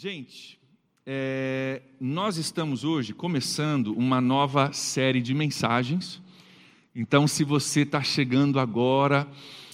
Gente, é, nós estamos hoje começando uma nova série de mensagens. Então, se você está chegando agora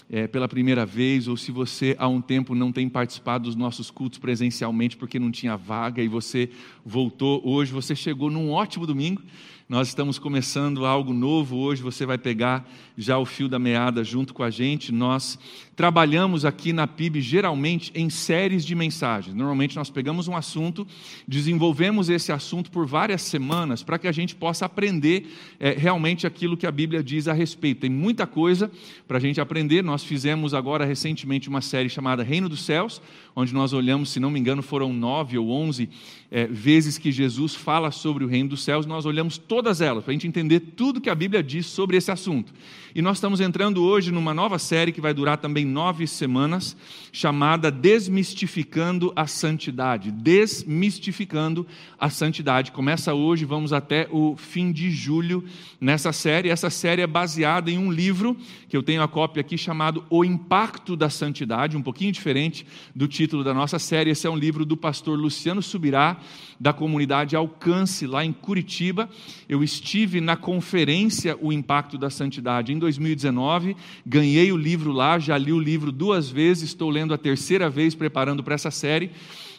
é, pela primeira vez, ou se você há um tempo não tem participado dos nossos cultos presencialmente porque não tinha vaga e você voltou hoje, você chegou num ótimo domingo. Nós estamos começando algo novo hoje, você vai pegar já o fio da meada junto com a gente. Nós trabalhamos aqui na PIB geralmente em séries de mensagens. Normalmente nós pegamos um assunto, desenvolvemos esse assunto por várias semanas para que a gente possa aprender é, realmente aquilo que a Bíblia diz a respeito. Tem muita coisa para a gente aprender. Nós fizemos agora recentemente uma série chamada Reino dos Céus, onde nós olhamos, se não me engano, foram nove ou onze é, vezes que Jesus fala sobre o Reino dos Céus. Nós olhamos todas elas para a gente entender tudo que a Bíblia diz sobre esse assunto. E nós estamos entrando hoje numa nova série que vai durar também nove semanas, chamada Desmistificando a Santidade. Desmistificando a Santidade. Começa hoje, vamos até o fim de julho nessa série. Essa série é baseada em um livro que eu tenho a cópia aqui chamado O Impacto da Santidade, um pouquinho diferente do título da nossa série. Esse é um livro do pastor Luciano Subirá, da comunidade Alcance, lá em Curitiba. Eu estive na conferência O Impacto da Santidade em 2019, ganhei o livro lá, já li o livro duas vezes, estou lendo a terceira vez preparando para essa série.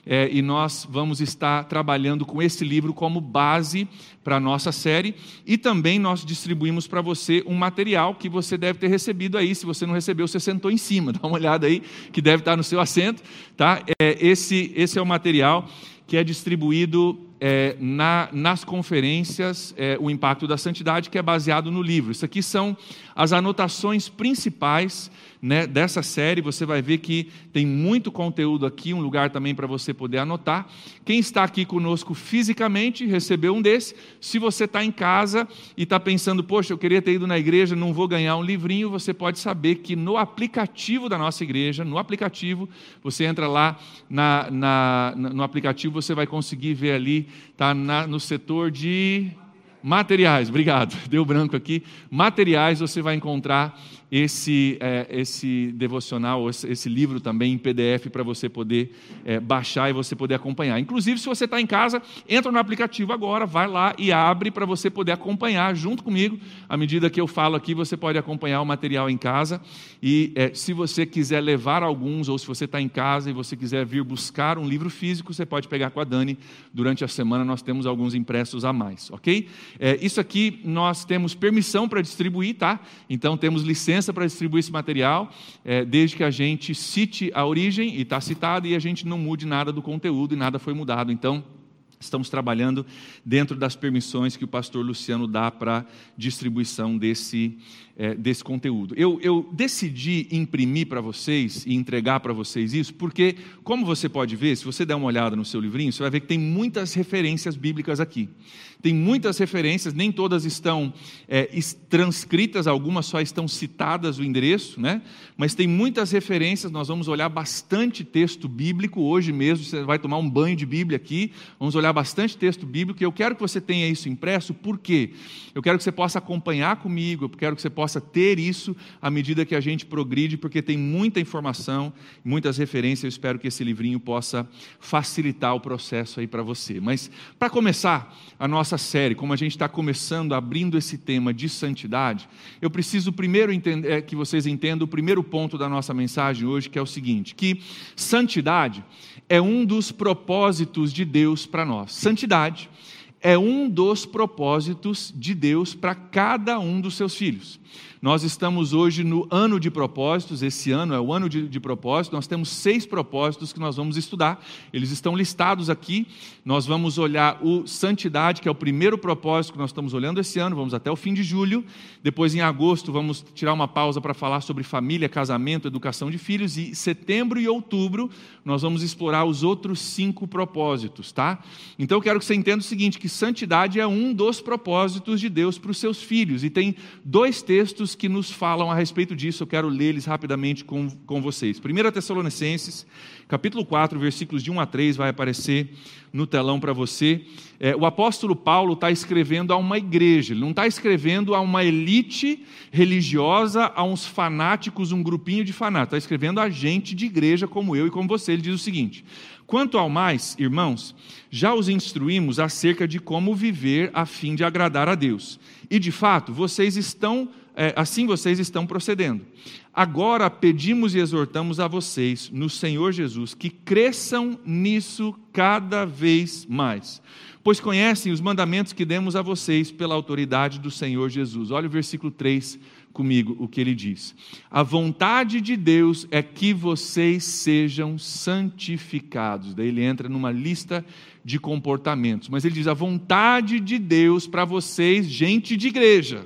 É, e nós vamos estar trabalhando com esse livro como base para a nossa série. E também nós distribuímos para você um material que você deve ter recebido aí. Se você não recebeu, você sentou em cima. Dá uma olhada aí, que deve estar no seu assento. Tá? É, esse, esse é o material que é distribuído é, na, nas conferências é, O Impacto da Santidade, que é baseado no livro. Isso aqui são as anotações principais né, dessa série. Você vai ver que tem muito conteúdo aqui, um lugar também para você poder anotar. Quem está aqui conosco fisicamente recebeu um desse. Se você está em casa e está pensando, poxa, eu queria ter ido na igreja, não vou ganhar um livrinho, você pode saber que no aplicativo da nossa igreja, no aplicativo, você entra lá na, na, no aplicativo, você vai conseguir ver ali, está no setor de materiais, obrigado, deu branco aqui. Materiais você vai encontrar esse, é, esse devocional, esse, livro também em PDF para você poder é, baixar e você poder acompanhar. Inclusive, se você está em casa, entra no aplicativo agora, vai lá e abre para você poder acompanhar junto comigo. À medida que eu falo aqui, você pode acompanhar o material em casa. E é, se você quiser levar alguns, ou se você está em casa e você quiser vir buscar um livro físico, você pode pegar com a Dani. Durante a semana nós temos alguns impressos a mais, ok? É, isso aqui nós temos permissão para distribuir, tá? Então temos licença licença para distribuir esse material, é, desde que a gente cite a origem, e está citado, e a gente não mude nada do conteúdo e nada foi mudado. Então, estamos trabalhando dentro das permissões que o pastor Luciano dá para distribuição desse, é, desse conteúdo. Eu, eu decidi imprimir para vocês e entregar para vocês isso, porque, como você pode ver, se você der uma olhada no seu livrinho, você vai ver que tem muitas referências bíblicas aqui. Tem muitas referências, nem todas estão é, transcritas, algumas só estão citadas o endereço, né? mas tem muitas referências. Nós vamos olhar bastante texto bíblico hoje mesmo. Você vai tomar um banho de Bíblia aqui. Vamos olhar bastante texto bíblico. E eu quero que você tenha isso impresso, por quê? Eu quero que você possa acompanhar comigo, eu quero que você possa ter isso à medida que a gente progride, porque tem muita informação, muitas referências. Eu espero que esse livrinho possa facilitar o processo aí para você. Mas, para começar a nossa nossa série, como a gente está começando, abrindo esse tema de santidade, eu preciso primeiro entender, é, que vocês entendam o primeiro ponto da nossa mensagem hoje, que é o seguinte: que santidade é um dos propósitos de Deus para nós. Santidade é um dos propósitos de Deus para cada um dos seus filhos. Nós estamos hoje no ano de propósitos, esse ano é o ano de, de propósito, nós temos seis propósitos que nós vamos estudar, eles estão listados aqui. Nós vamos olhar o santidade, que é o primeiro propósito que nós estamos olhando esse ano, vamos até o fim de julho. Depois, em agosto, vamos tirar uma pausa para falar sobre família, casamento, educação de filhos. E setembro e outubro, nós vamos explorar os outros cinco propósitos, tá? Então, eu quero que você entenda o seguinte: que santidade é um dos propósitos de Deus para os seus filhos. E tem dois textos que nos falam a respeito disso, eu quero eles rapidamente com, com vocês. 1 Tessalonicenses, capítulo 4, versículos de 1 a 3, vai aparecer no telão para você. É, o apóstolo Paulo está escrevendo a uma igreja, ele não está escrevendo a uma elite religiosa, a uns fanáticos, um grupinho de fanáticos, está escrevendo a gente de igreja como eu e como você. Ele diz o seguinte: Quanto ao mais, irmãos, já os instruímos acerca de como viver a fim de agradar a Deus. E de fato, vocês estão, é, assim vocês estão procedendo. Agora pedimos e exortamos a vocês, no Senhor Jesus, que cresçam nisso cada vez mais pois conhecem os mandamentos que demos a vocês pela autoridade do Senhor Jesus. Olha o versículo 3 comigo, o que ele diz. A vontade de Deus é que vocês sejam santificados. Daí ele entra numa lista de comportamentos, mas ele diz: a vontade de Deus para vocês, gente de igreja,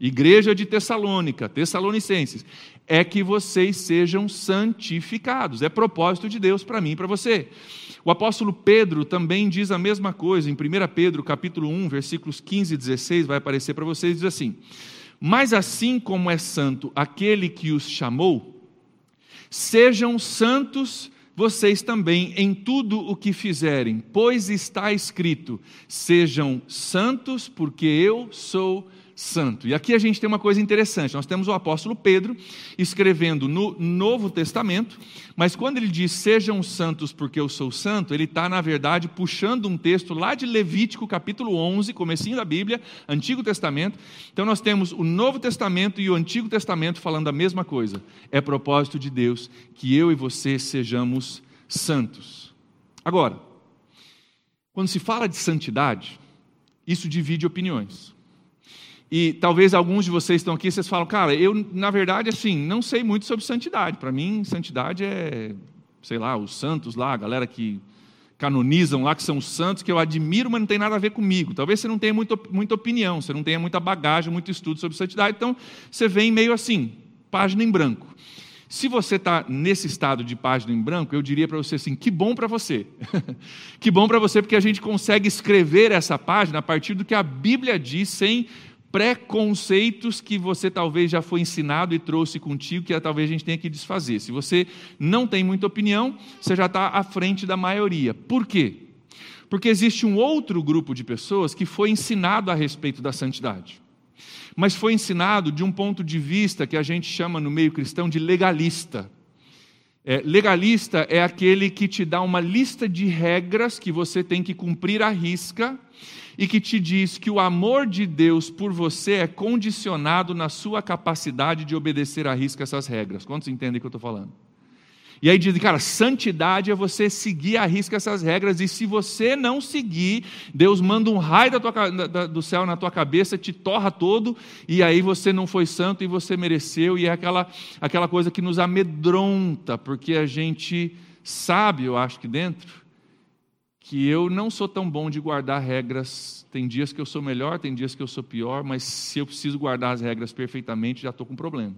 igreja de Tessalônica, Tessalonicenses, é que vocês sejam santificados. É propósito de Deus para mim e para você. O apóstolo Pedro também diz a mesma coisa, em 1 Pedro, capítulo 1, versículos 15 e 16, vai aparecer para vocês, diz assim: Mas assim como é santo aquele que os chamou, sejam santos vocês também em tudo o que fizerem, pois está escrito: sejam santos, porque eu sou santo. E aqui a gente tem uma coisa interessante: nós temos o apóstolo Pedro escrevendo no Novo Testamento, mas quando ele diz sejam santos porque eu sou santo, ele está, na verdade, puxando um texto lá de Levítico, capítulo 11, comecinho da Bíblia, Antigo Testamento. Então nós temos o Novo Testamento e o Antigo Testamento falando a mesma coisa. É propósito de Deus que eu e você sejamos santos. Agora, quando se fala de santidade, isso divide opiniões. E talvez alguns de vocês estão aqui, vocês falam, cara, eu, na verdade, assim, não sei muito sobre santidade. Para mim, santidade é, sei lá, os santos lá, a galera que canonizam lá, que são santos, que eu admiro, mas não tem nada a ver comigo. Talvez você não tenha muito, muita opinião, você não tenha muita bagagem, muito estudo sobre santidade, então você vem meio assim, página em branco. Se você está nesse estado de página em branco, eu diria para você assim: que bom para você. que bom para você, porque a gente consegue escrever essa página a partir do que a Bíblia diz, sem preconceitos que você talvez já foi ensinado e trouxe contigo, que talvez a gente tenha que desfazer. Se você não tem muita opinião, você já está à frente da maioria. Por quê? Porque existe um outro grupo de pessoas que foi ensinado a respeito da santidade. Mas foi ensinado de um ponto de vista que a gente chama no meio cristão de legalista. É, legalista é aquele que te dá uma lista de regras que você tem que cumprir à risca e que te diz que o amor de Deus por você é condicionado na sua capacidade de obedecer à risca essas regras. Quantos entendem o que eu estou falando? E aí diz, cara, santidade é você seguir à risca essas regras, e se você não seguir, Deus manda um raio da tua, da, do céu na tua cabeça, te torra todo, e aí você não foi santo e você mereceu, e é aquela, aquela coisa que nos amedronta, porque a gente sabe, eu acho que dentro, que eu não sou tão bom de guardar regras. Tem dias que eu sou melhor, tem dias que eu sou pior, mas se eu preciso guardar as regras perfeitamente, já estou com problema.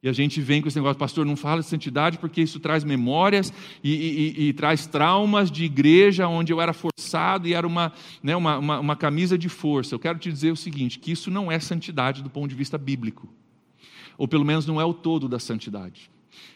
E a gente vem com esse negócio, pastor, não fala de santidade porque isso traz memórias e, e, e, traz traumas de igreja onde eu era forçado e era uma, né, uma, uma, uma camisa de força. Eu quero te dizer o seguinte: que isso não é santidade do ponto de vista bíblico, ou pelo menos não é o todo da santidade.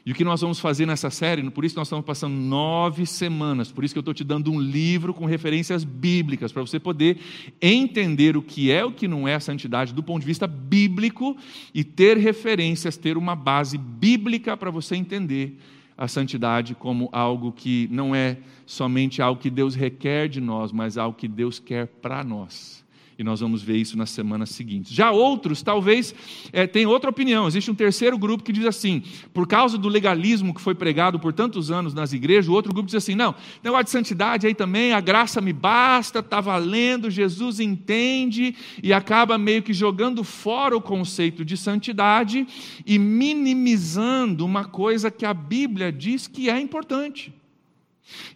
E o que nós vamos fazer nessa série, por isso nós estamos passando nove semanas, por isso que eu estou te dando um livro com referências bíblicas, para você poder entender o que é o que não é a santidade do ponto de vista bíblico e ter referências, ter uma base bíblica para você entender a santidade como algo que não é somente algo que Deus requer de nós, mas algo que Deus quer para nós. E nós vamos ver isso nas semanas seguintes. Já outros, talvez, é, têm outra opinião. Existe um terceiro grupo que diz assim: por causa do legalismo que foi pregado por tantos anos nas igrejas, o outro grupo diz assim: não, negócio de santidade aí também, a graça me basta, está valendo, Jesus entende, e acaba meio que jogando fora o conceito de santidade e minimizando uma coisa que a Bíblia diz que é importante.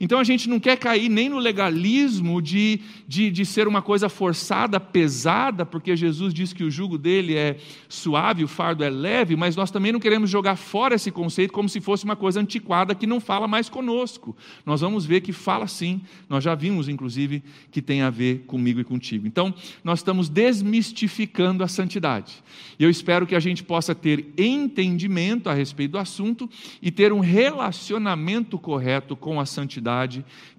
Então a gente não quer cair nem no legalismo de, de, de, ser uma coisa forçada, pesada, porque Jesus diz que o jugo dele é suave, o fardo é leve, mas nós também não queremos jogar fora esse conceito como se fosse uma coisa antiquada que não fala mais conosco. Nós vamos ver que fala sim, nós já vimos, inclusive, que tem a ver comigo e contigo. Então, nós estamos desmistificando a santidade. E eu espero que a gente possa ter entendimento a respeito do assunto e ter um relacionamento correto com a santidade,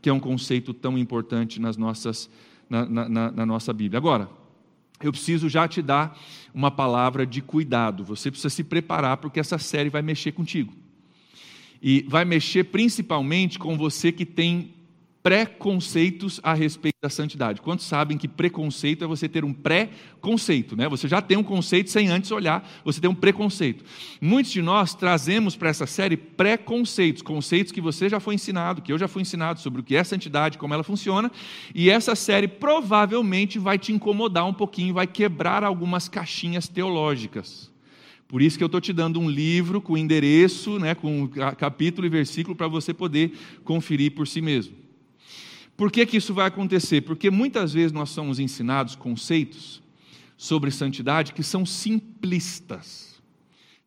que é um conceito tão importante nas nossas, na, na, na nossa Bíblia. Agora, eu preciso já te dar uma palavra de cuidado. Você precisa se preparar porque essa série vai mexer contigo. E vai mexer principalmente com você que tem preconceitos a respeito da santidade. Quantos sabem que preconceito é você ter um pré-conceito, né? Você já tem um conceito sem antes olhar, você tem um preconceito. Muitos de nós trazemos para essa série preconceitos, conceitos que você já foi ensinado, que eu já fui ensinado sobre o que é santidade, como ela funciona, e essa série provavelmente vai te incomodar um pouquinho, vai quebrar algumas caixinhas teológicas. Por isso que eu estou te dando um livro com endereço, né, com capítulo e versículo para você poder conferir por si mesmo. Por que, que isso vai acontecer? Porque muitas vezes nós somos ensinados conceitos sobre santidade que são simplistas.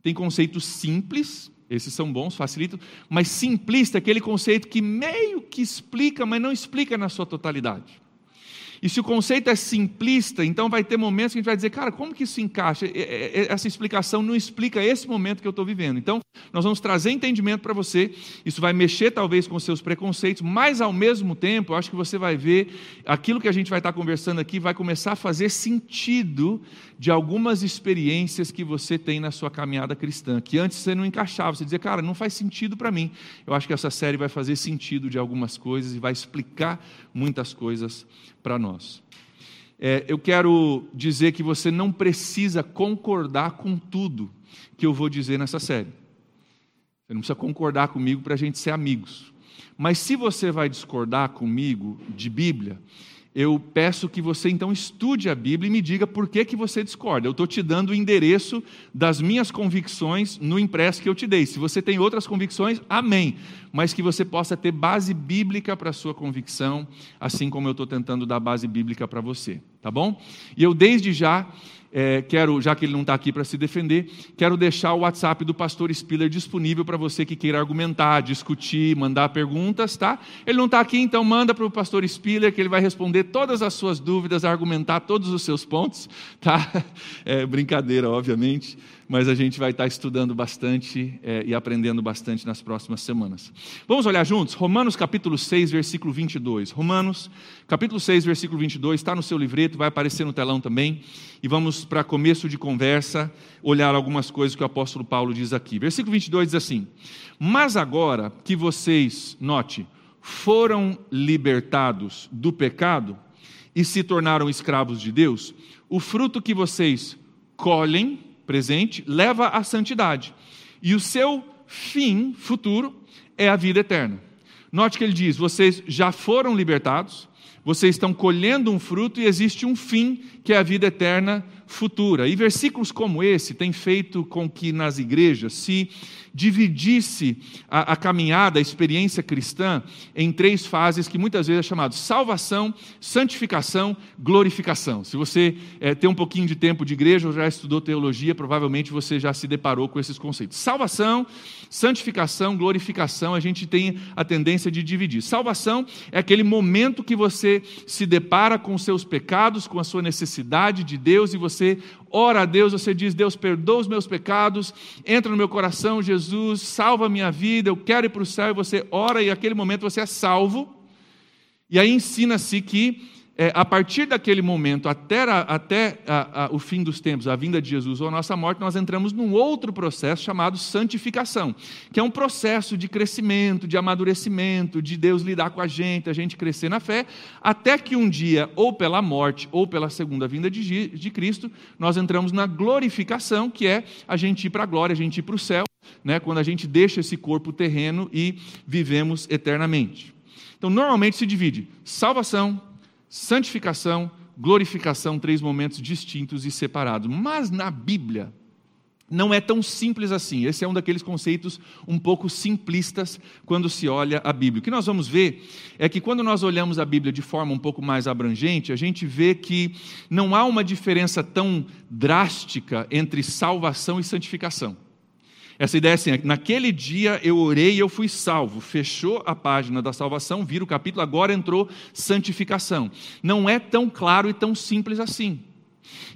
Tem conceitos simples, esses são bons, facilitam, mas simplista é aquele conceito que meio que explica, mas não explica na sua totalidade. E se o conceito é simplista, então vai ter momentos que a gente vai dizer, cara, como que isso encaixa? Essa explicação não explica esse momento que eu estou vivendo. Então, nós vamos trazer entendimento para você. Isso vai mexer talvez com seus preconceitos, mas ao mesmo tempo, eu acho que você vai ver aquilo que a gente vai estar conversando aqui vai começar a fazer sentido de algumas experiências que você tem na sua caminhada cristã, que antes você não encaixava, você dizia, cara, não faz sentido para mim. Eu acho que essa série vai fazer sentido de algumas coisas e vai explicar muitas coisas para nós. É, eu quero dizer que você não precisa concordar com tudo que eu vou dizer nessa série. Você não precisa concordar comigo para a gente ser amigos. Mas se você vai discordar comigo de Bíblia, eu peço que você então estude a Bíblia e me diga por que, que você discorda. Eu estou te dando o endereço das minhas convicções no impresso que eu te dei. Se você tem outras convicções, amém. Mas que você possa ter base bíblica para a sua convicção, assim como eu estou tentando dar base bíblica para você. Tá bom? E eu, desde já, é, quero, já que ele não está aqui para se defender, quero deixar o WhatsApp do pastor Spiller disponível para você que queira argumentar, discutir, mandar perguntas, tá? Ele não está aqui, então manda para o pastor Spiller que ele vai responder todas as suas dúvidas, argumentar todos os seus pontos, tá? É brincadeira, obviamente mas a gente vai estar estudando bastante é, e aprendendo bastante nas próximas semanas. Vamos olhar juntos? Romanos capítulo 6, versículo 22. Romanos capítulo 6, versículo 22, está no seu livreto, vai aparecer no telão também. E vamos para começo de conversa, olhar algumas coisas que o apóstolo Paulo diz aqui. Versículo 22 diz assim: Mas agora que vocês, note, foram libertados do pecado e se tornaram escravos de Deus, o fruto que vocês colhem presente, leva à santidade. E o seu fim futuro é a vida eterna. Note que ele diz: vocês já foram libertados, vocês estão colhendo um fruto e existe um fim, que é a vida eterna futura. E versículos como esse têm feito com que nas igrejas se dividisse a, a, caminhada, a experiência cristã, em três fases que muitas vezes é chamado salvação, santificação, glorificação. Se você é, tem um pouquinho de tempo de igreja ou já estudou teologia, provavelmente você já se deparou com esses conceitos. Salvação, santificação, glorificação, a gente tem a tendência de dividir. Salvação é aquele momento que você se depara com seus pecados, com a sua necessidade de Deus e você ora a Deus, você diz: Deus, perdoa os meus pecados, entra no meu coração, Jesus, salva a minha vida, eu quero ir para o céu, e você ora, e naquele momento você é salvo. E aí ensina-se que é, a partir daquele momento até, a, até a, a, o fim dos tempos, a vinda de Jesus ou a nossa morte, nós entramos num outro processo chamado santificação, que é um processo de crescimento, de amadurecimento, de Deus lidar com a gente, a gente crescer na fé, até que um dia, ou pela morte ou pela segunda vinda de, de Cristo, nós entramos na glorificação, que é a gente ir para a glória, a gente ir para o céu, né, quando a gente deixa esse corpo terreno e vivemos eternamente. Então, normalmente se divide salvação, santificação, glorificação, três momentos distintos e separados. Mas na Bíblia, não é tão simples assim. Esse é um daqueles conceitos um pouco simplistas quando se olha a Bíblia. O que nós vamos ver é que quando nós olhamos a Bíblia de forma um pouco mais abrangente, a gente vê que não há uma diferença tão drástica entre salvação e santificação. Essa ideia é assim: naquele dia eu orei e eu fui salvo. Fechou a página da salvação, vira o capítulo, agora entrou santificação. Não é tão claro e tão simples assim.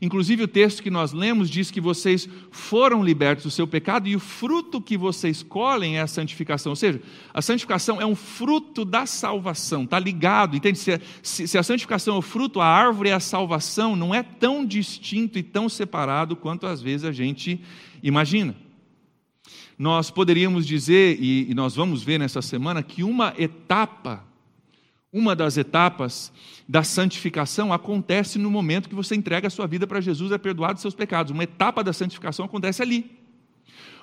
Inclusive, o texto que nós lemos diz que vocês foram libertos do seu pecado e o fruto que vocês colhem é a santificação. Ou seja, a santificação é um fruto da salvação, está ligado, entende? Se, se, se a santificação é o fruto, a árvore é a salvação, não é tão distinto e tão separado quanto às vezes a gente imagina. Nós poderíamos dizer, e, e nós vamos ver nessa semana, que uma etapa, uma das etapas da santificação acontece no momento que você entrega a sua vida para Jesus, é perdoado os seus pecados. Uma etapa da santificação acontece ali.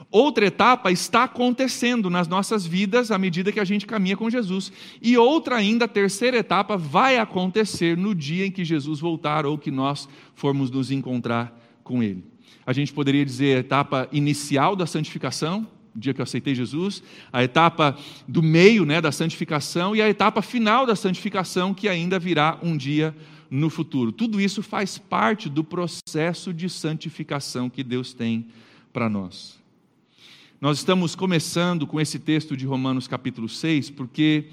Outra etapa está acontecendo nas nossas vidas à medida que a gente caminha com Jesus. E outra ainda, terceira etapa, vai acontecer no dia em que Jesus voltar ou que nós formos nos encontrar com Ele a gente poderia dizer a etapa inicial da santificação, o dia que eu aceitei Jesus, a etapa do meio né, da santificação e a etapa final da santificação, que ainda virá um dia no futuro. Tudo isso faz parte do processo de santificação que Deus tem para nós. Nós estamos começando com esse texto de Romanos capítulo 6, porque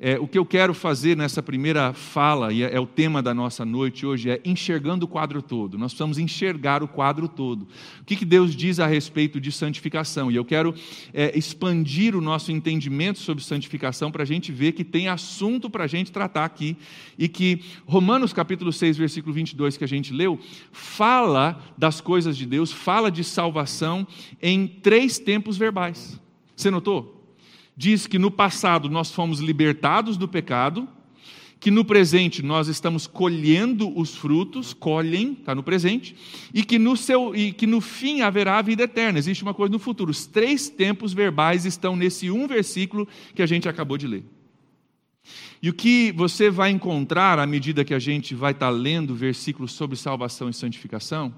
é, o que eu quero fazer nessa primeira fala, e é, é, o tema da nossa noite hoje, é enxergando o quadro todo. Nós precisamos enxergar o quadro todo. O que, que Deus diz a respeito de santificação? E eu quero é, expandir o nosso entendimento sobre santificação para a gente ver que tem assunto para a gente tratar aqui. E que Romanos capítulo 6, versículo 22, que a gente leu, fala das coisas de Deus, fala de salvação em três tempos verbais. Você notou? Diz que no passado nós fomos libertados do pecado, que no presente nós estamos colhendo os frutos, colhem, está no presente, e que no, seu, e que no fim haverá a vida eterna. Existe uma coisa no futuro. Os três tempos verbais estão nesse um versículo que a gente acabou de ler. E o que você vai encontrar à medida que a gente vai estar lendo versículos sobre salvação e santificação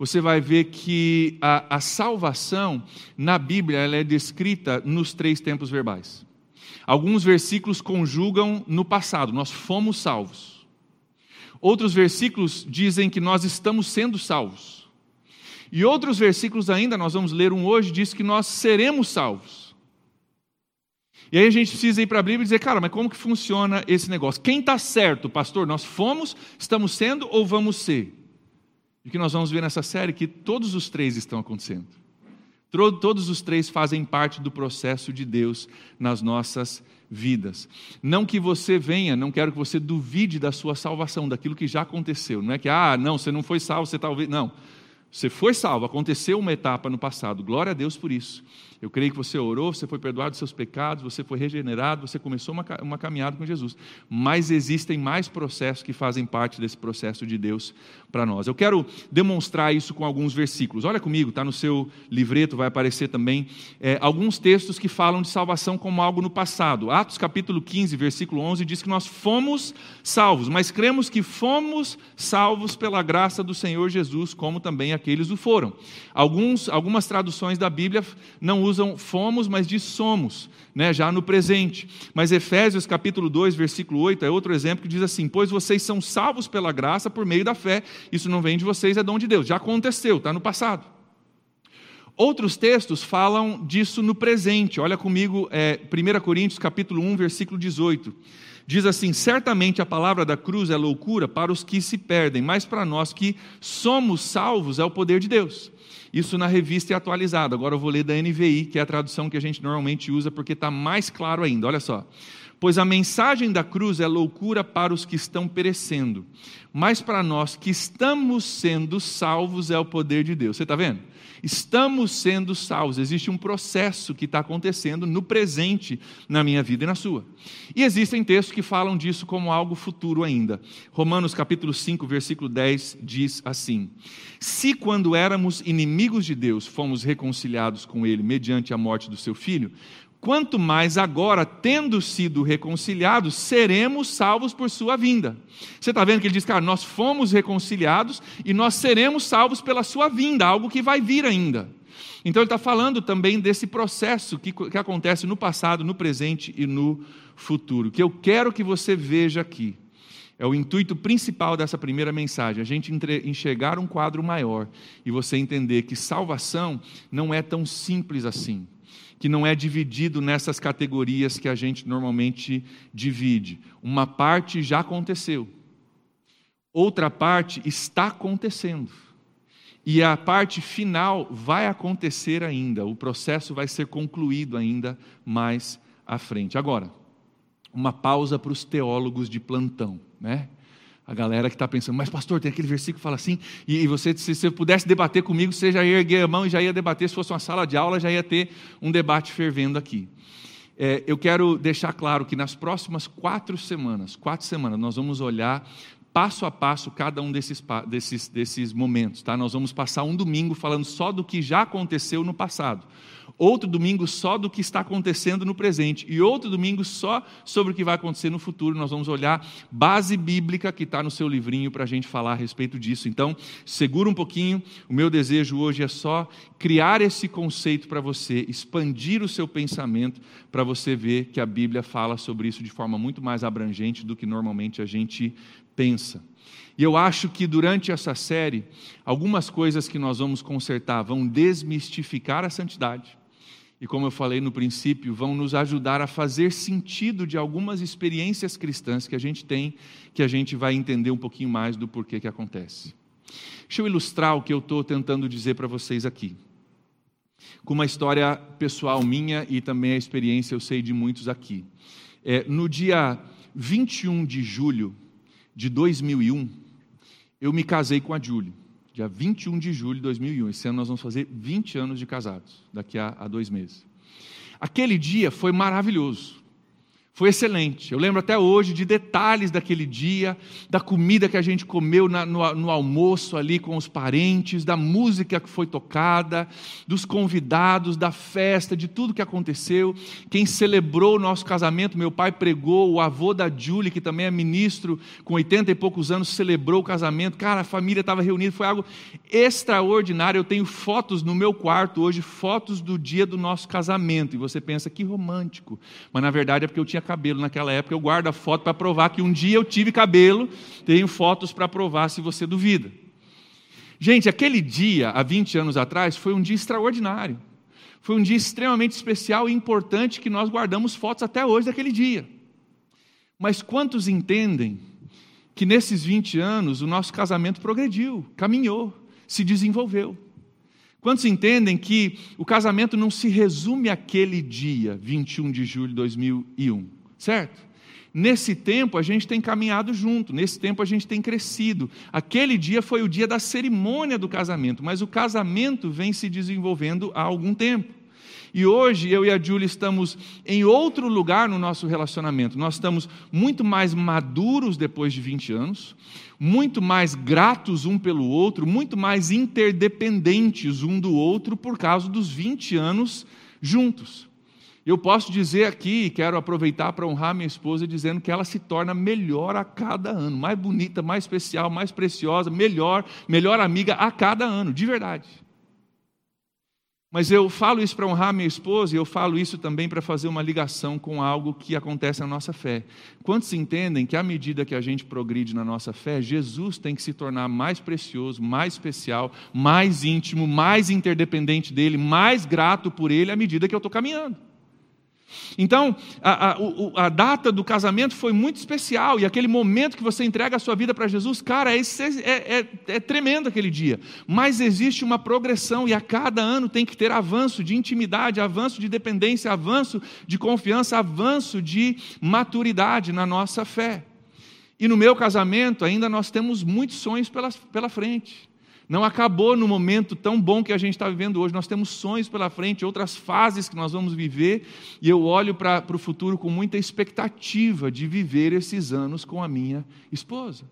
você vai ver que a, a salvação na Bíblia ela é descrita nos três tempos verbais. Alguns versículos conjugam no passado, nós fomos salvos. Outros versículos dizem que nós estamos sendo salvos. E outros versículos ainda, nós vamos ler um hoje, diz que nós seremos salvos. E aí a gente precisa ir para a Bíblia e dizer, cara, mas como que funciona esse negócio? Quem está certo, pastor? Nós fomos, estamos sendo ou vamos ser? E o que nós vamos ver nessa série é que todos os três estão acontecendo. Todos os três fazem parte do processo de Deus nas nossas vidas. Não que você venha, não quero que você duvide da sua salvação, daquilo que já aconteceu. Não é que, ah, não, você não foi salvo, você talvez. Não. Você foi salvo, aconteceu uma etapa no passado. Glória a Deus por isso. Eu creio que você orou, você foi perdoado dos seus pecados, você foi regenerado, você começou uma, uma caminhada com Jesus. Mas existem mais processos que fazem parte desse processo de Deus para nós. Eu quero demonstrar isso com alguns versículos. Olha comigo, está no seu livreto, vai aparecer também é, alguns textos que falam de salvação como algo no passado. Atos capítulo 15, versículo 11, diz que nós fomos salvos, mas cremos que fomos salvos pela graça do Senhor Jesus, como também aqueles o foram. Alguns, algumas traduções da Bíblia não usam usam fomos, mas diz somos, né, já no presente. Mas Efésios capítulo 2, versículo 8 é outro exemplo que diz assim: Pois vocês são salvos pela graça por meio da fé, isso não vem de vocês, é dom de Deus. Já aconteceu, está no passado. Outros textos falam disso no presente. Olha comigo, é, 1 Coríntios capítulo 1, versículo 18. Diz assim: Certamente a palavra da cruz é loucura para os que se perdem, mas para nós que somos salvos é o poder de Deus. Isso na revista é atualizado. Agora eu vou ler da NVI, que é a tradução que a gente normalmente usa, porque está mais claro ainda. Olha só. Pois a mensagem da cruz é loucura para os que estão perecendo, mas para nós que estamos sendo salvos é o poder de Deus. Você está vendo? Estamos sendo salvos. Existe um processo que está acontecendo no presente na minha vida e na sua. E existem textos que falam disso como algo futuro ainda. Romanos capítulo 5, versículo 10 diz assim: Se quando éramos inimigos de Deus fomos reconciliados com Ele mediante a morte do seu filho, quanto mais agora, tendo sido reconciliados, seremos salvos por sua vinda. Você está vendo que ele diz, cara, nós fomos reconciliados e nós seremos salvos pela sua vinda, algo que vai vir ainda. Então ele está falando também desse processo que, que acontece no passado, no presente e no futuro. O que eu quero que você veja aqui é o intuito principal dessa primeira mensagem, a gente enxergar um quadro maior e você entender que salvação não é tão simples assim que não é dividido nessas categorias que a gente normalmente divide. Uma parte já aconteceu, outra parte está acontecendo. E a parte final vai acontecer ainda, o processo vai ser concluído ainda mais à frente. Agora, uma pausa para os teólogos de plantão, né? A galera que está pensando, mas pastor, tem aquele versículo que fala assim, e, você, se você pudesse debater comigo, você já ia erguer a mão e já ia debater, se fosse uma sala de aula, já ia ter um debate fervendo aqui. É, eu quero deixar claro que nas próximas quatro semanas, quatro semanas, nós vamos olhar passo a passo cada um desses, desses, desses momentos. Tá? Nós vamos passar um domingo falando só do que já aconteceu no passado outro domingo só do que está acontecendo no presente e outro domingo só sobre o que vai acontecer no futuro. Nós vamos olhar base bíblica que está no seu livrinho para a gente falar a respeito disso. Então, segura um pouquinho. O meu desejo hoje é só criar esse conceito para você, expandir o seu pensamento para você ver que a Bíblia fala sobre isso de forma muito mais abrangente do que normalmente a gente pensa. E eu acho que durante essa série, algumas coisas que nós vamos consertar vão desmistificar a santidade e, como eu falei no princípio, vão nos ajudar a fazer sentido de algumas experiências cristãs que a gente tem, que a gente vai entender um pouquinho mais do porquê que acontece. Deixa eu ilustrar o que eu estou tentando dizer para vocês aqui. Com uma história pessoal minha e também a experiência, eu sei, de muitos aqui. É, no dia 21 de julho de 2001, eu me casei com a Júlia dia 21 de julho de 2001. Esse ano nós vamos fazer 20 anos de casados, daqui a, a dois meses. Aquele dia foi maravilhoso. Foi excelente. Eu lembro até hoje de detalhes daquele dia, da comida que a gente comeu na, no, no, almoço ali com os parentes, da música que foi tocada, dos convidados, da festa, de tudo que aconteceu. Quem celebrou o nosso casamento, meu pai pregou, o avô da Julie, que também é ministro, com 80 e poucos anos, celebrou o casamento. Cara, a família estava reunida, foi algo extraordinário. Eu tenho fotos no meu quarto hoje, fotos do dia do nosso casamento. E você pensa que romântico. Mas na verdade é porque eu tinha cabelo naquela época, eu guardo a foto para provar que um dia eu tive cabelo, tenho fotos para provar se você duvida. Gente, aquele dia, há 20 anos atrás, foi um dia extraordinário. Foi um dia extremamente especial e importante que nós guardamos fotos até hoje daquele dia. Mas quantos entendem que nesses 20 anos o nosso casamento progrediu, caminhou, se desenvolveu? Quantos entendem que o casamento não se resume àquele dia, 21 de julho de 2001? Certo? Nesse tempo a gente tem caminhado junto, nesse tempo a gente tem crescido. Aquele dia foi o dia da cerimônia do casamento, mas o casamento vem se desenvolvendo há algum tempo. E hoje eu e a Júlia estamos em outro lugar no nosso relacionamento. Nós estamos muito mais maduros depois de 20 anos, muito mais gratos um pelo outro, muito mais interdependentes um do outro por causa dos 20 anos juntos. Eu posso dizer aqui, e quero aproveitar para honrar minha esposa, dizendo que ela se torna melhor a cada ano, mais bonita, mais especial, mais preciosa, melhor, melhor amiga a cada ano, de verdade. Mas eu falo isso para honrar minha esposa e eu falo isso também para fazer uma ligação com algo que acontece na nossa fé. Quantos entendem que à medida que a gente progride na nossa fé, Jesus tem que se tornar mais precioso, mais especial, mais íntimo, mais interdependente dele, mais grato por ele à medida que eu estou caminhando? Então, a, a, a, data do casamento foi muito especial, e aquele momento que você entrega a sua vida para Jesus, cara, é, é, é, é, tremendo aquele dia. Mas existe uma progressão, e a cada ano tem que ter avanço de intimidade, avanço de dependência, avanço de confiança, avanço de maturidade na nossa fé. E no meu casamento, ainda nós temos muitos sonhos pela, pela frente. Não acabou no momento tão bom que a gente está vivendo hoje. Nós temos sonhos pela frente, outras fases que nós vamos viver, e eu olho para o futuro com muita expectativa de viver esses anos com a minha esposa.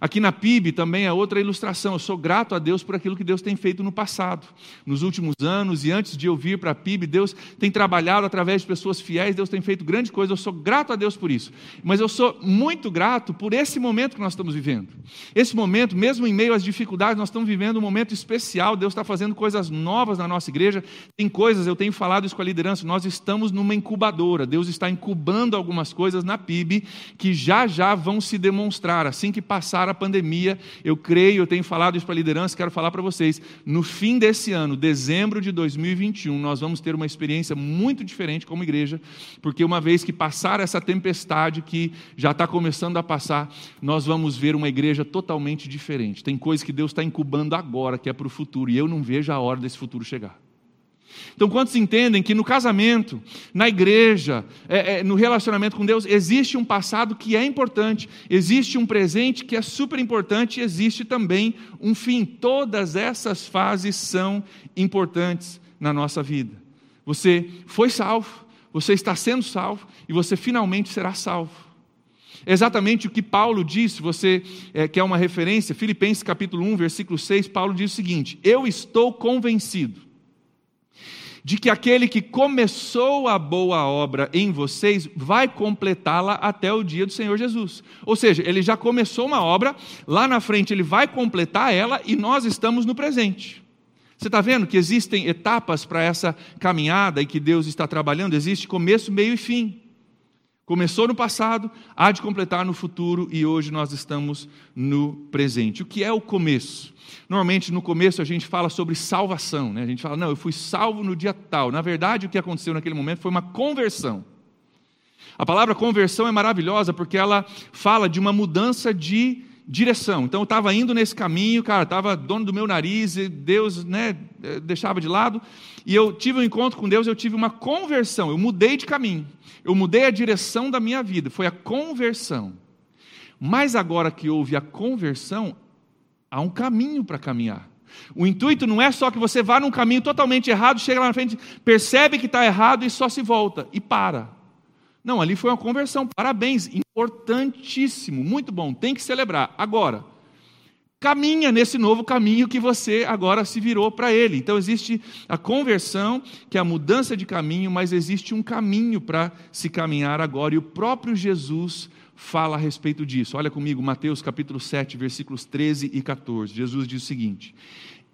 Aqui na PIB também é outra ilustração. Eu sou grato a Deus por aquilo que Deus tem feito no passado. Nos últimos anos e antes de eu vir para a PIB, Deus tem trabalhado através de pessoas fiéis, Deus tem feito grandes coisas. Eu sou grato a Deus por isso. Mas eu sou muito grato por esse momento que nós estamos vivendo. Esse momento, mesmo em meio às dificuldades, nós estamos vivendo um momento especial. Deus está fazendo coisas novas na nossa igreja. Tem coisas, eu tenho falado isso com a liderança, nós estamos numa incubadora. Deus está incubando algumas coisas na PIB que já já vão se demonstrar assim que passar passar a pandemia, eu creio, eu tenho falado isso para a liderança, quero falar para vocês, no fim desse ano, dezembro de 2021, nós vamos ter uma experiência muito diferente como igreja, porque uma vez que passar essa tempestade que já está começando a passar, nós vamos ver uma igreja totalmente diferente. Tem coisas que Deus está incubando agora, que é para o futuro, e eu não vejo a hora desse futuro chegar. Então, quantos entendem que no casamento, na igreja, é, é, no relacionamento com Deus, existe um passado que é importante, existe um presente que é super importante e existe também um fim. Todas essas fases são importantes na nossa vida. Você foi salvo, você está sendo salvo e você finalmente será salvo. Exatamente o que Paulo disse, você é, quer uma referência, Filipenses capítulo 1, versículo 6, Paulo diz o seguinte: Eu estou convencido de que aquele que começou a boa obra em vocês vai completá-la até o dia do Senhor Jesus. Ou seja, ele já começou uma obra, lá na frente ele vai completar ela e nós estamos no presente. Você está vendo que existem etapas para essa caminhada e que Deus está trabalhando? Existe começo, meio e fim. Começou no passado, há de completar no futuro e hoje nós estamos no presente. O que é o começo? Normalmente no começo a gente fala sobre salvação, né? a gente fala, não, eu fui salvo no dia tal. Na verdade, o que aconteceu naquele momento foi uma conversão. A palavra conversão é maravilhosa porque ela fala de uma mudança de direção. Então eu estava indo nesse caminho, cara, estava dono do meu nariz, e Deus né, eh, deixava de lado, e eu tive um encontro com Deus, eu tive uma conversão, eu mudei de caminho, eu mudei a direção da minha vida, foi a conversão. Mas agora que houve a conversão, há um caminho para caminhar. O intuito não é só que você vá num caminho totalmente errado, chega lá na frente, percebe que está errado e só se volta e para. Não, ali foi uma conversão. Parabéns, importantíssimo, muito bom, tem que celebrar. Agora, caminha nesse novo caminho que você agora se virou para ele. Então existe a conversão, que é a mudança de caminho, mas existe um caminho para se caminhar agora, e o próprio Jesus fala a respeito disso. Olha comigo, Mateus capítulo 7, versículos 13 e 14. Jesus diz o seguinte: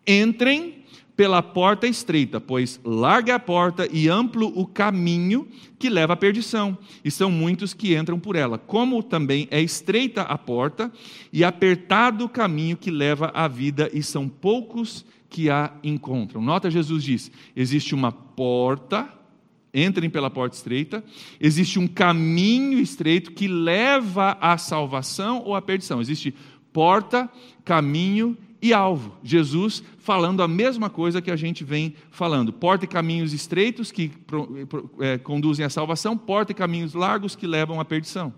Entrem pela porta estreita, pois larga a porta e amplo o caminho que leva à perdição, e são muitos que entram por ela. Como também é estreita a porta e apertado o caminho que leva à vida, e são poucos que a encontram. Nota, Jesus diz: existe uma porta, entrem pela porta estreita, existe um caminho estreito que leva à salvação ou à perdição. Existe porta, caminho e alvo. Jesus falando a mesma coisa que a gente vem falando. Porta e caminhos estreitos que é, conduzem à salvação, porta e caminhos largos que levam à perdição.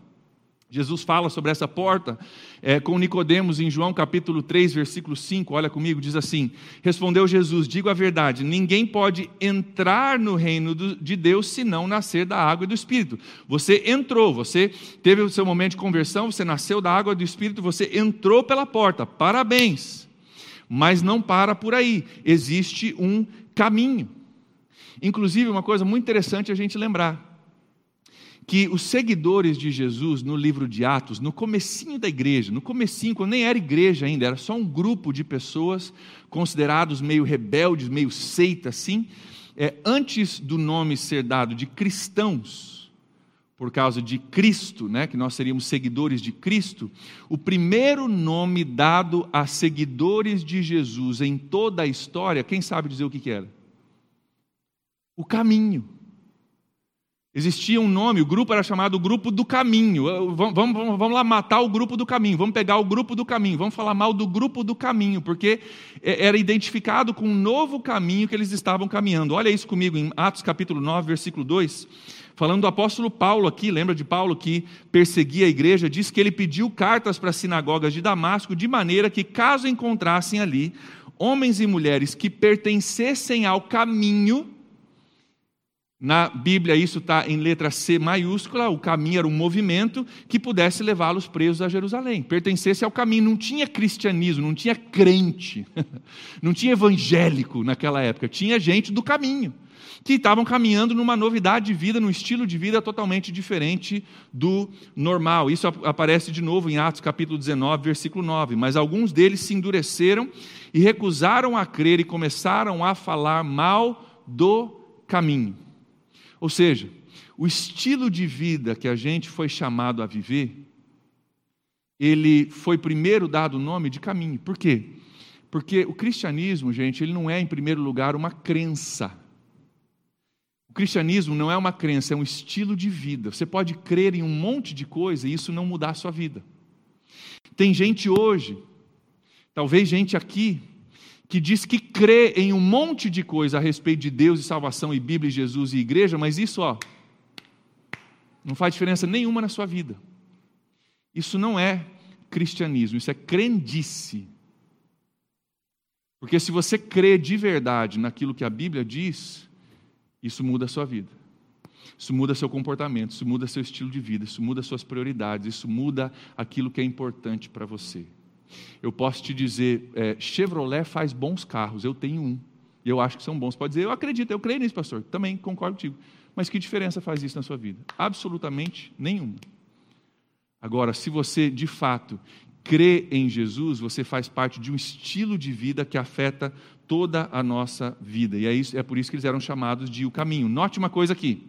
Jesus fala sobre essa porta é, com Nicodemos em João capítulo 3, versículo 5, olha comigo, diz assim: Respondeu Jesus: Digo a verdade, ninguém pode entrar no reino do, de Deus se não nascer da água e do Espírito. Você entrou, você teve o seu momento de conversão, você nasceu da água e do Espírito, você entrou pela porta, parabéns. Mas não para por aí, existe um caminho. Inclusive, uma coisa muito interessante a gente lembrar que os seguidores de Jesus no livro de Atos, no comecinho da igreja, no comecinho, quando nem era igreja ainda, era só um grupo de pessoas considerados meio rebeldes, meio seita assim, é, antes do nome ser dado de cristãos, por causa de Cristo, né, que nós seríamos seguidores de Cristo, o primeiro nome dado a seguidores de Jesus em toda a história, quem sabe dizer o que, que era? O caminho. Existia um nome, o grupo era chamado Grupo do Caminho. Vamos, vamos, vamos, lá matar o grupo do caminho, vamos pegar o grupo do caminho, vamos falar mal do grupo do caminho, porque é, era identificado com um novo caminho que eles estavam caminhando. Olha isso comigo em Atos capítulo 9, versículo 2. Falando do apóstolo Paulo aqui, lembra de Paulo que perseguia a igreja, diz que ele pediu cartas para as sinagogas de Damasco, de maneira que, caso encontrassem ali homens e mulheres que pertencessem ao caminho, na Bíblia isso está em letra C maiúscula, o caminho era um movimento que pudesse levá-los presos a Jerusalém, pertencesse ao caminho, não tinha cristianismo, não tinha crente, não tinha evangélico naquela época, tinha gente do caminho que estavam caminhando numa novidade de vida, num estilo de vida totalmente diferente do normal. Isso aparece de novo em Atos capítulo 19, versículo 9. Mas alguns deles se endureceram e recusaram a crer e começaram a falar mal do caminho. Ou seja, o estilo de vida que a gente foi chamado a viver, ele foi primeiro dado o nome de caminho. Por quê? Porque o cristianismo, gente, ele não é em primeiro lugar uma crença. O cristianismo não é uma crença, é um estilo de vida. Você pode crer em um monte de coisa e isso não mudar a sua vida. Tem gente hoje, talvez gente aqui, que diz que crê em um monte de coisa a respeito de Deus e salvação e Bíblia e Jesus e igreja, mas isso, ó, não faz diferença nenhuma na sua vida. Isso não é cristianismo, isso é crendice. Porque se você crê de verdade naquilo que a Bíblia diz, isso muda a sua vida. Isso muda seu comportamento, isso muda seu estilo de vida, isso muda suas prioridades, isso muda aquilo que é importante para você. Eu posso te dizer, é, Chevrolet faz bons carros, eu tenho um, e eu acho que são bons. Pode dizer, eu acredito, eu creio nisso, pastor, também concordo contigo. Mas que diferença faz isso na sua vida? Absolutamente nenhuma. Agora, se você de fato crê em Jesus, você faz parte de um estilo de vida que afeta toda a nossa vida. E é, isso, é por isso que eles eram chamados de o caminho. Note uma coisa aqui.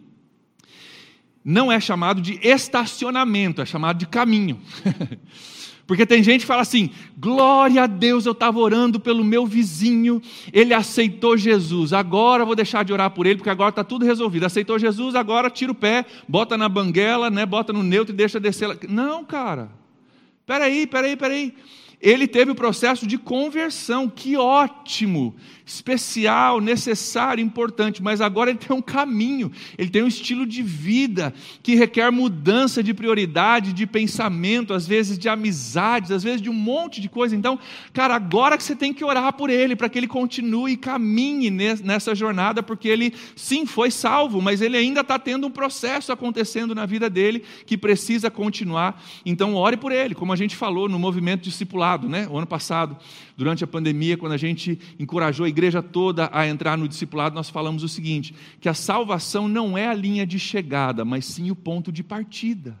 Não é chamado de estacionamento, é chamado de caminho. Porque tem gente que fala assim: glória a Deus, eu estava orando pelo meu vizinho, ele aceitou Jesus, agora vou deixar de orar por ele, porque agora está tudo resolvido. Aceitou Jesus, agora tira o pé, bota na banguela, né, bota no neutro e deixa descer. Não, cara. Peraí, peraí, peraí. Ele teve o processo de conversão, que ótimo! Especial, necessário, importante, mas agora ele tem um caminho, ele tem um estilo de vida que requer mudança de prioridade, de pensamento, às vezes de amizades, às vezes de um monte de coisa. Então, cara, agora que você tem que orar por ele, para que ele continue e caminhe nessa jornada, porque ele sim foi salvo, mas ele ainda está tendo um processo acontecendo na vida dele que precisa continuar. Então, ore por ele, como a gente falou no movimento discipulado, né? O ano passado, durante a pandemia, quando a gente encorajou a igreja toda a entrar no discipulado, nós falamos o seguinte: que a salvação não é a linha de chegada, mas sim o ponto de partida.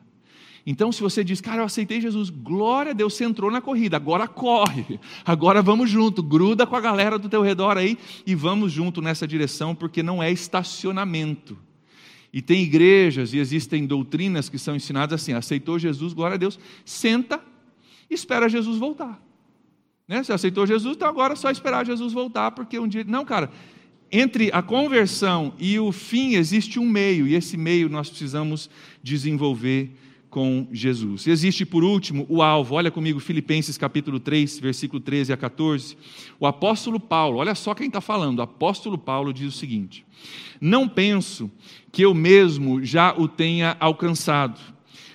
Então, se você diz, cara, eu aceitei Jesus, glória a Deus, você entrou na corrida, agora corre, agora vamos junto, gruda com a galera do teu redor aí e vamos junto nessa direção, porque não é estacionamento. E tem igrejas e existem doutrinas que são ensinadas assim: aceitou Jesus, glória a Deus, senta espera Jesus voltar. Né? Você aceitou Jesus, então agora é só esperar Jesus voltar, porque um dia. Não, cara, entre a conversão e o fim existe um meio, e esse meio nós precisamos desenvolver com Jesus. Existe, por último, o alvo. Olha comigo, Filipenses capítulo 3, versículo 13 a 14. O apóstolo Paulo, olha só quem está falando. O apóstolo Paulo diz o seguinte: Não penso que eu mesmo já o tenha alcançado,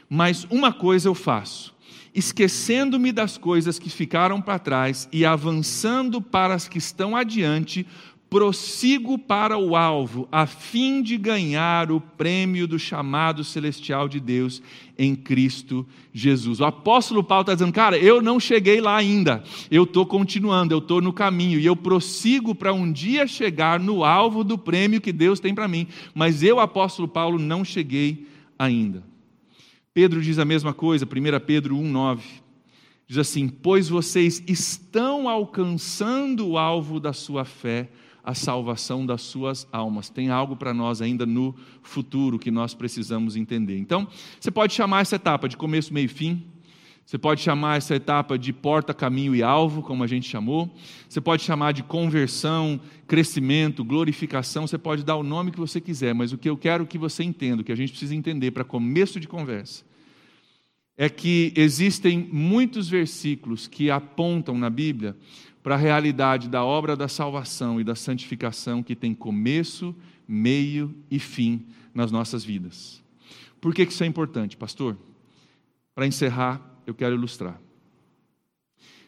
mas uma coisa eu faço esquecendo-me das coisas que ficaram para trás e avançando para as que estão adiante, prossigo para o alvo, a fim de ganhar o prêmio do chamado celestial de Deus em Cristo Jesus. O apóstolo Paulo está dizendo, cara, eu não cheguei lá ainda, eu estou continuando, eu estou no caminho, e eu prossigo para um dia chegar no alvo do prêmio que Deus tem para mim, mas eu, apóstolo Paulo, não cheguei ainda. Pedro diz a mesma coisa, 1 Pedro 1,9. Diz assim: Pois vocês estão alcançando o alvo da sua fé, a salvação das suas almas. Tem algo para nós ainda no futuro que nós precisamos entender. Então, você pode chamar essa etapa de começo, meio e fim. Você pode chamar essa etapa de porta, caminho e alvo, como a gente chamou. Você pode chamar de conversão, crescimento, glorificação. Você pode dar o nome que você quiser, mas o que eu quero que você entenda, o que a gente precisa entender para começo de conversa, é que existem muitos versículos que apontam na Bíblia para a realidade da obra da salvação e da santificação que tem começo, meio e fim nas nossas vidas. Por que isso é importante, pastor? Para encerrar, eu quero ilustrar.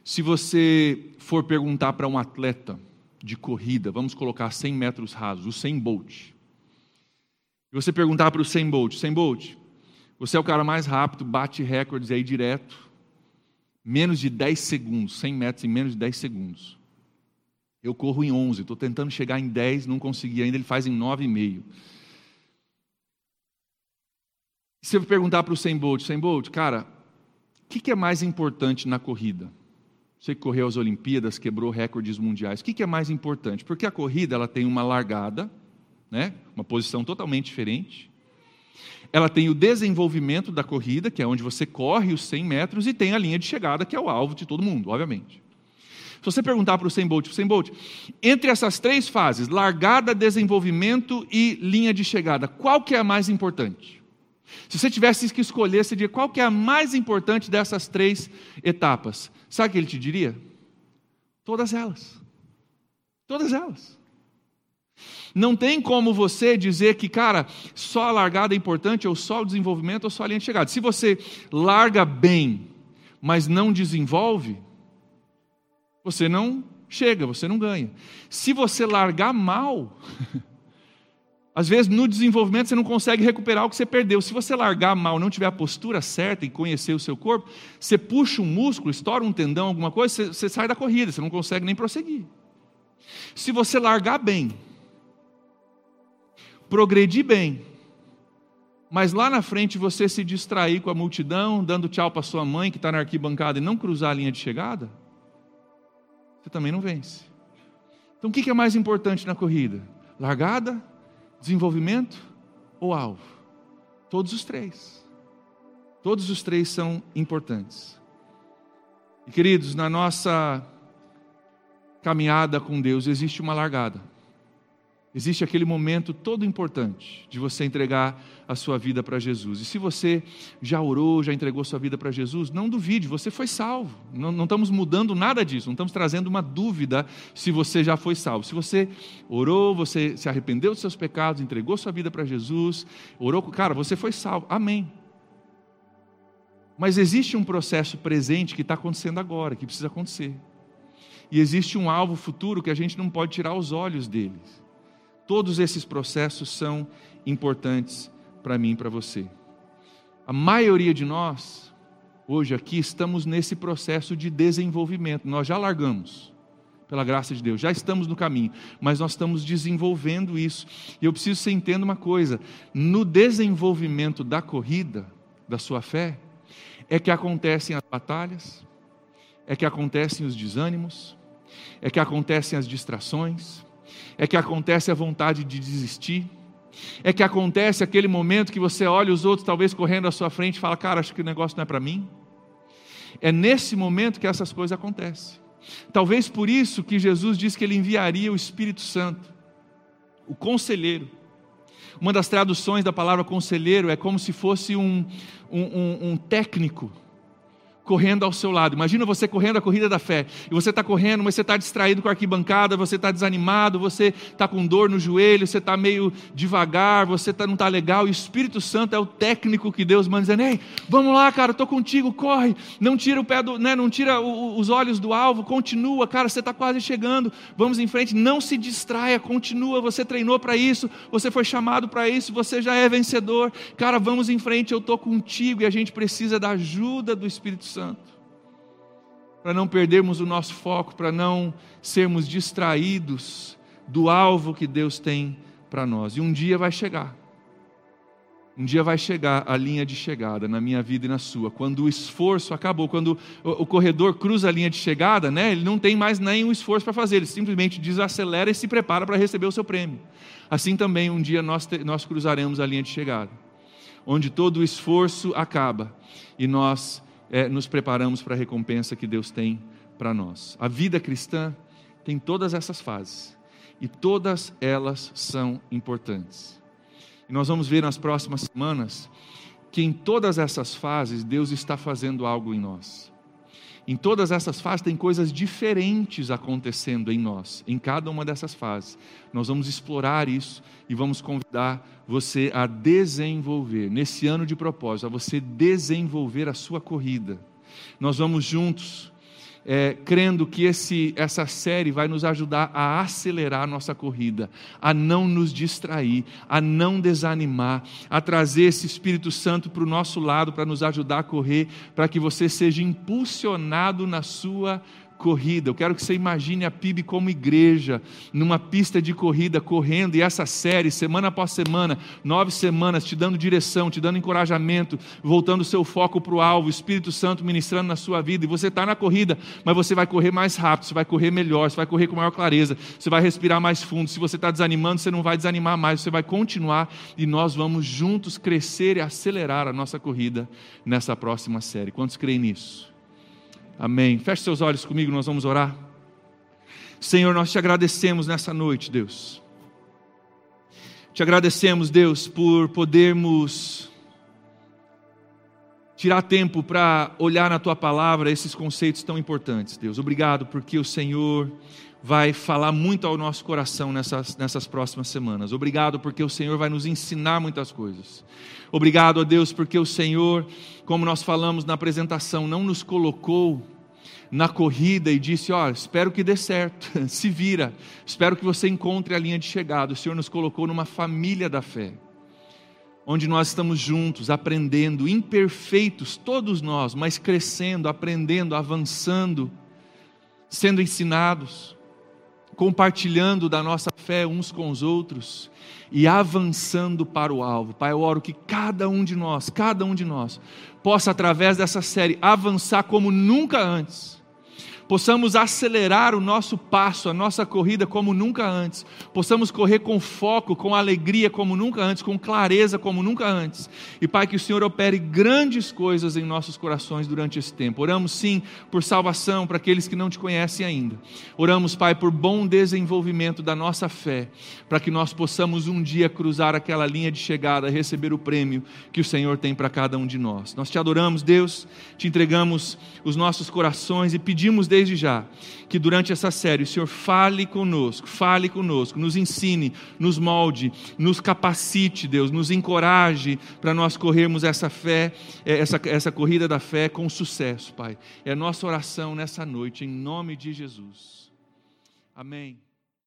Se você for perguntar para um atleta de corrida, vamos colocar 100 metros rasos, o 100 Bolt. E você perguntar para o 100 Bolt, 100 Bolt, você é o cara mais rápido, bate recordes aí direto. Menos de 10 segundos, 100 metros em menos de 10 segundos. Eu corro em 11, estou tentando chegar em 10, não consegui ainda, ele faz em 9,5. Se eu perguntar para o 100 Bolt, 100 Bolt, cara, que, que, é mais importante na corrida? Você que correu as Olimpíadas, quebrou recordes mundiais. O que, que é mais importante? Porque a corrida ela tem uma largada, né? uma posição totalmente diferente ela tem o desenvolvimento da corrida, que é onde você corre os 100 metros, e tem a linha de chegada, que é o alvo de todo mundo, obviamente. Se você perguntar para o 100 Bolt, 100 Bolt, entre essas três fases, largada, desenvolvimento e linha de chegada, qual que é a mais importante? Se você tivesse que escolher, você diria qual que é a mais importante dessas três etapas? Sabe o que ele te diria? Todas elas. Todas elas. Não tem como você dizer que, cara, só a largada é importante, ou só o desenvolvimento, ou só a linha de chegada. Se você larga bem, mas não desenvolve, você não chega, você não ganha. Se você largar mal, às vezes no desenvolvimento você não consegue recuperar o que você perdeu. Se você largar mal, não tiver a postura certa e conhecer o seu corpo, você puxa um músculo, estoura um tendão, alguma coisa, você, você sai da corrida, você não consegue nem prosseguir. Se você largar bem, progredir bem, mas lá na frente você se distrair com a multidão, dando tchau para sua mãe que está na arquibancada e não cruzar a linha de chegada, você também não vence. Então o que é mais importante na corrida? Largada, desenvolvimento ou alvo? Todos os três. Todos os três são importantes. E queridos, na nossa caminhada com Deus existe uma largada. Existe aquele momento todo importante de você entregar a sua vida para Jesus. E se você já orou, já entregou sua vida para Jesus, não duvide, você foi salvo. Não, não, estamos mudando nada disso, não estamos trazendo uma dúvida se você já foi salvo. Se você orou, você se arrependeu dos seus pecados, entregou sua vida para Jesus, orou, cara, você foi salvo. Amém. Mas existe um processo presente que está acontecendo agora, que precisa acontecer. E existe um alvo futuro que a gente não pode tirar os olhos deles. Todos esses processos são importantes para mim e para você. A maioria de nós, hoje aqui, estamos nesse processo de desenvolvimento. Nós já largamos, pela graça de Deus, já estamos no caminho, mas nós estamos desenvolvendo isso. E eu preciso que você entenda uma coisa: no desenvolvimento da corrida, da sua fé, é que acontecem as batalhas, é que acontecem os desânimos, é que acontecem as distrações, é que acontece a vontade de desistir, é que acontece aquele momento que você olha os outros talvez correndo à sua frente e fala, cara, acho que o negócio não é para mim. É nesse momento que essas coisas acontecem. Talvez por isso que Jesus disse que ele enviaria o Espírito Santo, o conselheiro. Uma das traduções da palavra conselheiro é como se fosse um, um, um, um técnico correndo ao seu lado. Imagina você correndo a corrida da fé. E você está correndo, mas você está distraído com a arquibancada, você está desanimado, você está com dor no joelho, você está meio devagar, você tá, não está legal. E o Espírito Santo é o técnico que Deus manda dizendo: Ei, vamos lá, cara, estou contigo, corre. Não tira o pé do, né, não tira o, os olhos do alvo, continua, cara, você está quase chegando. Vamos em frente, não se distraia, continua. Você treinou para isso, você foi chamado para isso, você já é vencedor. Cara, vamos em frente, eu estou contigo e a gente precisa da ajuda do Espírito Santo. Santo, para não perdermos o nosso foco, para não sermos distraídos do alvo que Deus tem para nós. E um dia vai chegar. Um dia vai chegar a linha de chegada na minha vida e na sua, quando o esforço acabou, quando o corredor cruza a linha de chegada, né, ele não tem mais nenhum esforço para fazer, ele simplesmente desacelera e se prepara para receber o seu prêmio. Assim também um dia nós, nós cruzaremos a linha de chegada, onde todo o esforço acaba e nós é, nos preparamos para a recompensa que Deus tem para nós. A vida cristã tem todas essas fases e todas elas são importantes. E nós vamos ver nas próximas semanas que em todas essas fases Deus está fazendo algo em nós. Em todas essas fases tem coisas diferentes acontecendo em nós, em cada uma dessas fases. Nós vamos explorar isso e vamos convidar você a desenvolver, nesse ano de propósito, a você desenvolver a sua corrida. Nós vamos juntos é, crendo que esse, essa série vai nos ajudar a acelerar a nossa corrida, a não nos distrair, a não desanimar, a trazer esse Espírito Santo para o nosso lado para nos ajudar a correr, para que você seja impulsionado na sua corrida. Eu quero que você imagine a PIB como igreja, numa pista de corrida, correndo, e essa série, semana após semana, nove semanas, te dando direção, te dando encorajamento, voltando o seu foco para o alvo, o Espírito Santo ministrando na sua vida, e você está na corrida, mas você vai correr mais rápido, você vai correr melhor, você vai correr com maior clareza, você vai respirar mais fundo. Se você está desanimando, você não vai desanimar mais, você vai continuar, e nós vamos juntos crescer e acelerar a nossa corrida nessa próxima série. Quantos creem nisso? Amém. Feche seus olhos comigo, nós vamos orar. Senhor, nós te agradecemos nessa noite, Deus. Te agradecemos, Deus, por podermos tirar tempo para olhar na tua palavra esses conceitos tão importantes, Deus. Obrigado porque o Senhor vai falar muito ao nosso coração nessas, nessas próximas semanas. Obrigado porque o Senhor vai nos ensinar muitas coisas. Obrigado a Deus porque o Senhor, como nós falamos na apresentação, não nos colocou na corrida e disse: Ó, oh, espero que dê certo, se vira, espero que você encontre a linha de chegada. O Senhor nos colocou numa família da fé onde nós estamos juntos, aprendendo, imperfeitos, todos nós, mas crescendo, aprendendo, avançando, sendo ensinados, compartilhando da nossa fé uns com os outros e avançando para o alvo. Pai, eu oro que cada um de nós, cada um de nós, possa, através dessa série, avançar como nunca antes possamos acelerar o nosso passo, a nossa corrida como nunca antes, possamos correr com foco, com alegria como nunca antes, com clareza como nunca antes. E Pai, que o Senhor opere grandes coisas em nossos corações durante esse tempo. Oramos sim por salvação para aqueles que não te conhecem ainda. Oramos, Pai, por bom desenvolvimento da nossa fé, para que nós possamos um dia cruzar aquela linha de chegada, receber o prêmio que o Senhor tem para cada um de nós. Nós te adoramos, Deus, te entregamos os nossos corações e pedimos desde desde já que durante essa série o Senhor fale conosco, fale conosco, nos ensine, nos molde, nos capacite, Deus, nos encoraje para nós corrermos essa fé, eh, essa, essa corrida da fé com sucesso, Pai. É a nossa oração nessa noite, em nome de Jesus. Amém.